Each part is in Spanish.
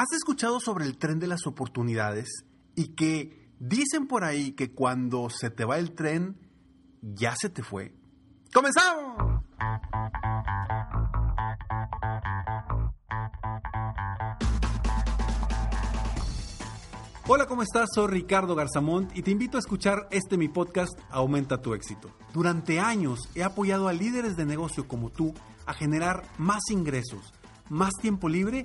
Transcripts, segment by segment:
¿Has escuchado sobre el tren de las oportunidades y que dicen por ahí que cuando se te va el tren, ya se te fue? ¡Comenzamos! Hola, ¿cómo estás? Soy Ricardo Garzamont y te invito a escuchar este mi podcast Aumenta tu éxito. Durante años he apoyado a líderes de negocio como tú a generar más ingresos, más tiempo libre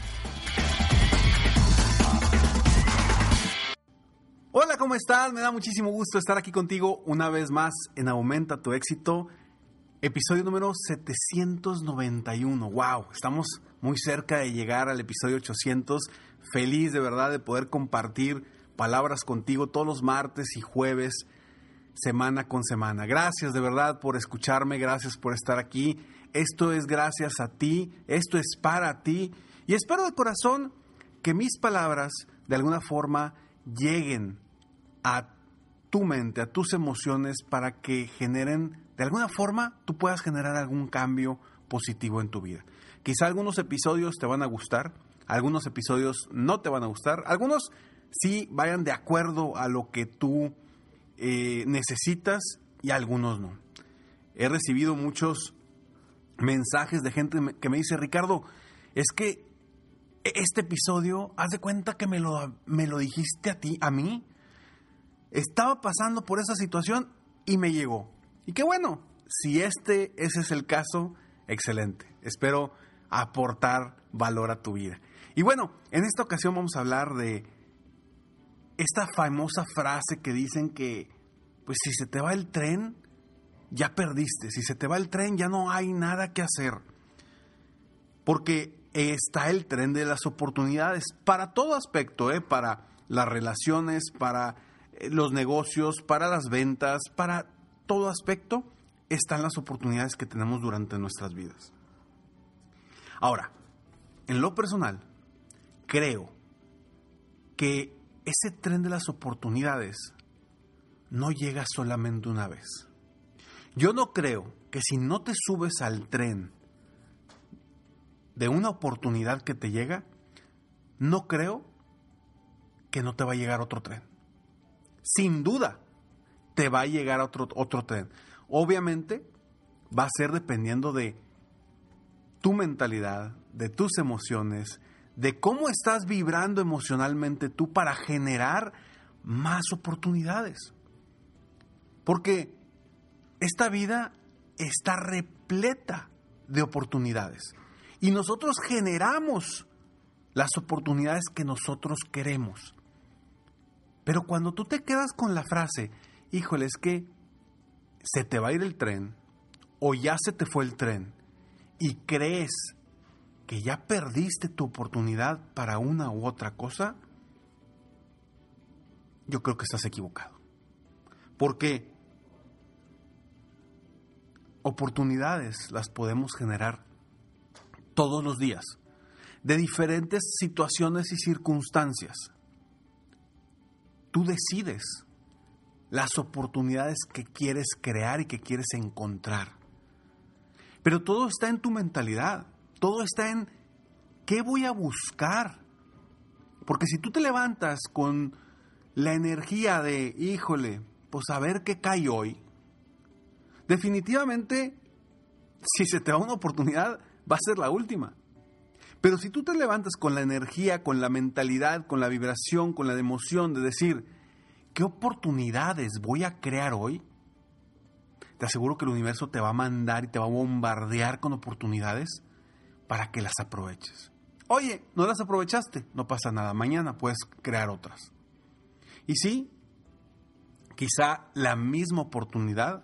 Hola, ¿cómo estás? Me da muchísimo gusto estar aquí contigo una vez más en Aumenta tu éxito, episodio número 791. ¡Wow! Estamos muy cerca de llegar al episodio 800. Feliz de verdad de poder compartir palabras contigo todos los martes y jueves semana con semana. Gracias de verdad por escucharme, gracias por estar aquí. Esto es gracias a ti, esto es para ti y espero de corazón que mis palabras de alguna forma lleguen a tu mente, a tus emociones para que generen, de alguna forma, tú puedas generar algún cambio positivo en tu vida. Quizá algunos episodios te van a gustar, algunos episodios no te van a gustar, algunos sí vayan de acuerdo a lo que tú eh, necesitas y algunos no. He recibido muchos mensajes de gente que me dice, Ricardo, es que este episodio, haz de cuenta que me lo, me lo dijiste a ti, a mí. Estaba pasando por esa situación y me llegó. Y qué bueno, si este ese es el caso, excelente. Espero aportar valor a tu vida. Y bueno, en esta ocasión vamos a hablar de esta famosa frase que dicen que, pues si se te va el tren, ya perdiste. Si se te va el tren, ya no hay nada que hacer. Porque está el tren de las oportunidades para todo aspecto, ¿eh? para las relaciones, para eh, los negocios, para las ventas, para todo aspecto, están las oportunidades que tenemos durante nuestras vidas. Ahora, en lo personal, creo que ese tren de las oportunidades no llega solamente una vez. Yo no creo que si no te subes al tren de una oportunidad que te llega, no creo que no te va a llegar otro tren. Sin duda, te va a llegar otro, otro tren. Obviamente, va a ser dependiendo de tu mentalidad, de tus emociones, de cómo estás vibrando emocionalmente tú para generar más oportunidades. Porque esta vida está repleta de oportunidades y nosotros generamos las oportunidades que nosotros queremos. Pero cuando tú te quedas con la frase, híjole, es que se te va a ir el tren o ya se te fue el tren y crees que ya perdiste tu oportunidad para una u otra cosa, yo creo que estás equivocado. Porque oportunidades las podemos generar todos los días, de diferentes situaciones y circunstancias. Tú decides las oportunidades que quieres crear y que quieres encontrar. Pero todo está en tu mentalidad. Todo está en qué voy a buscar. Porque si tú te levantas con la energía de, híjole, pues a ver qué cae hoy, definitivamente, si se te va una oportunidad, va a ser la última. Pero si tú te levantas con la energía, con la mentalidad, con la vibración, con la emoción de decir, ¿qué oportunidades voy a crear hoy? Te aseguro que el universo te va a mandar y te va a bombardear con oportunidades para que las aproveches. Oye, no las aprovechaste, no pasa nada, mañana puedes crear otras. Y sí, quizá la misma oportunidad,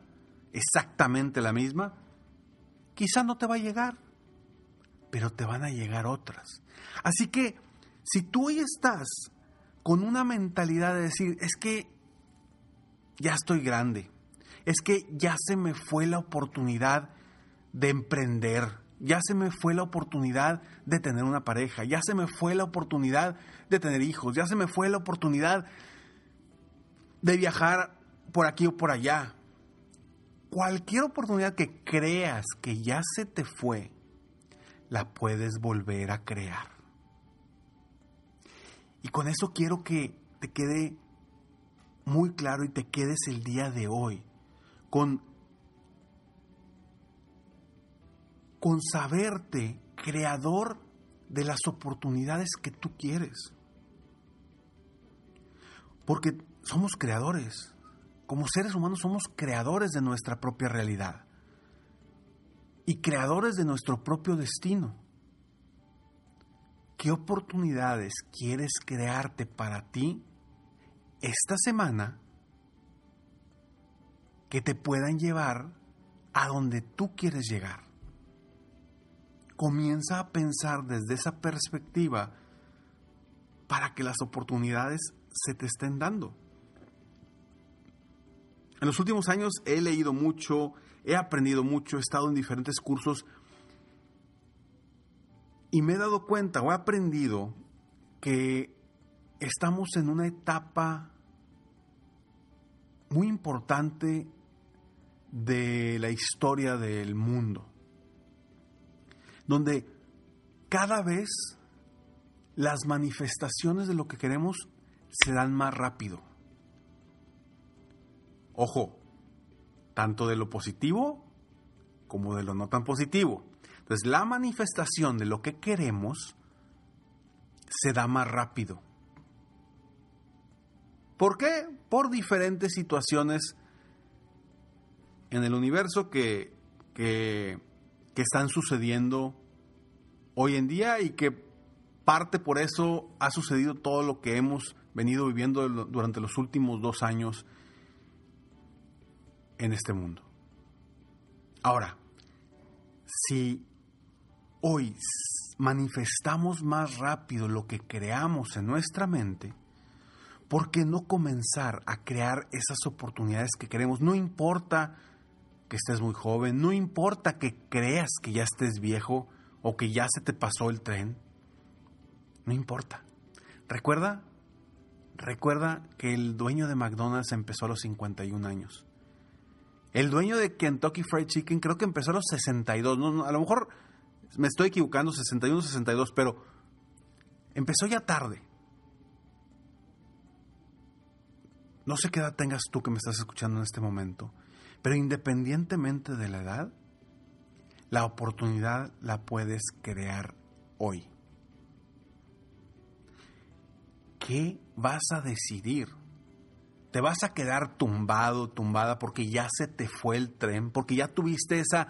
exactamente la misma, quizá no te va a llegar, pero te van a llegar otras. Así que si tú hoy estás con una mentalidad de decir, es que ya estoy grande, es que ya se me fue la oportunidad de emprender, ya se me fue la oportunidad de tener una pareja, ya se me fue la oportunidad de tener hijos, ya se me fue la oportunidad de viajar por aquí o por allá. Cualquier oportunidad que creas que ya se te fue, la puedes volver a crear. Y con eso quiero que te quede muy claro y te quedes el día de hoy con, con saberte creador de las oportunidades que tú quieres. Porque somos creadores. Como seres humanos somos creadores de nuestra propia realidad y creadores de nuestro propio destino. ¿Qué oportunidades quieres crearte para ti esta semana que te puedan llevar a donde tú quieres llegar? Comienza a pensar desde esa perspectiva para que las oportunidades se te estén dando. En los últimos años he leído mucho, he aprendido mucho, he estado en diferentes cursos y me he dado cuenta o he aprendido que estamos en una etapa muy importante de la historia del mundo, donde cada vez las manifestaciones de lo que queremos se dan más rápido. Ojo, tanto de lo positivo como de lo no tan positivo. Entonces, la manifestación de lo que queremos se da más rápido. ¿Por qué? Por diferentes situaciones en el universo que, que, que están sucediendo hoy en día y que parte por eso ha sucedido todo lo que hemos venido viviendo durante los últimos dos años en este mundo. Ahora, si hoy manifestamos más rápido lo que creamos en nuestra mente, ¿por qué no comenzar a crear esas oportunidades que queremos? No importa que estés muy joven, no importa que creas que ya estés viejo o que ya se te pasó el tren, no importa. Recuerda, recuerda que el dueño de McDonald's empezó a los 51 años. El dueño de Kentucky Fried Chicken creo que empezó a los 62. No, a lo mejor me estoy equivocando, 61, 62, pero empezó ya tarde. No sé qué edad tengas tú que me estás escuchando en este momento, pero independientemente de la edad, la oportunidad la puedes crear hoy. ¿Qué vas a decidir? Te vas a quedar tumbado, tumbada, porque ya se te fue el tren, porque ya tuviste esa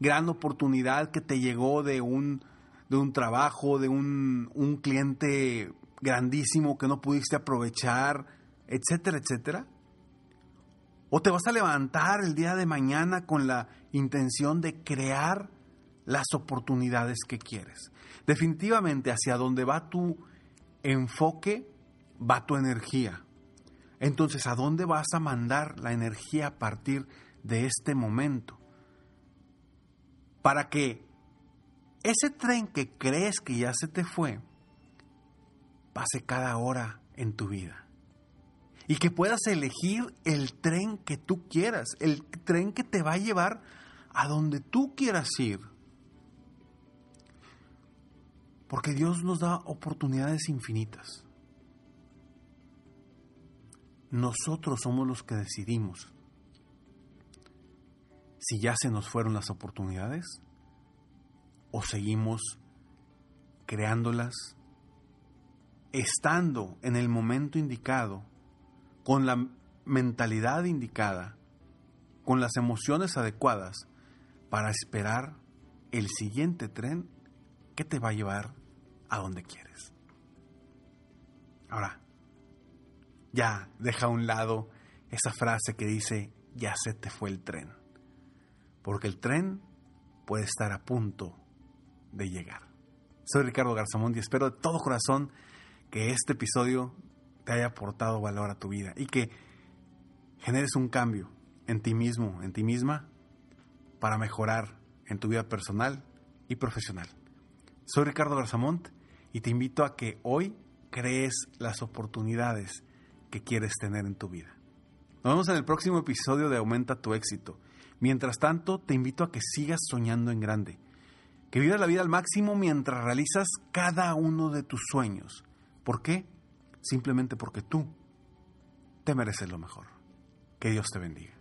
gran oportunidad que te llegó de un, de un trabajo, de un, un cliente grandísimo que no pudiste aprovechar, etcétera, etcétera. O te vas a levantar el día de mañana con la intención de crear las oportunidades que quieres. Definitivamente hacia donde va tu enfoque, va tu energía. Entonces, ¿a dónde vas a mandar la energía a partir de este momento? Para que ese tren que crees que ya se te fue, pase cada hora en tu vida. Y que puedas elegir el tren que tú quieras, el tren que te va a llevar a donde tú quieras ir. Porque Dios nos da oportunidades infinitas. Nosotros somos los que decidimos si ya se nos fueron las oportunidades o seguimos creándolas, estando en el momento indicado, con la mentalidad indicada, con las emociones adecuadas para esperar el siguiente tren que te va a llevar a donde quieres. Ahora, ya deja a un lado esa frase que dice, ya se te fue el tren. Porque el tren puede estar a punto de llegar. Soy Ricardo Garzamón y espero de todo corazón que este episodio te haya aportado valor a tu vida y que generes un cambio en ti mismo, en ti misma, para mejorar en tu vida personal y profesional. Soy Ricardo Garzamont y te invito a que hoy crees las oportunidades que quieres tener en tu vida. Nos vemos en el próximo episodio de Aumenta tu éxito. Mientras tanto, te invito a que sigas soñando en grande, que vivas la vida al máximo mientras realizas cada uno de tus sueños. ¿Por qué? Simplemente porque tú te mereces lo mejor. Que Dios te bendiga.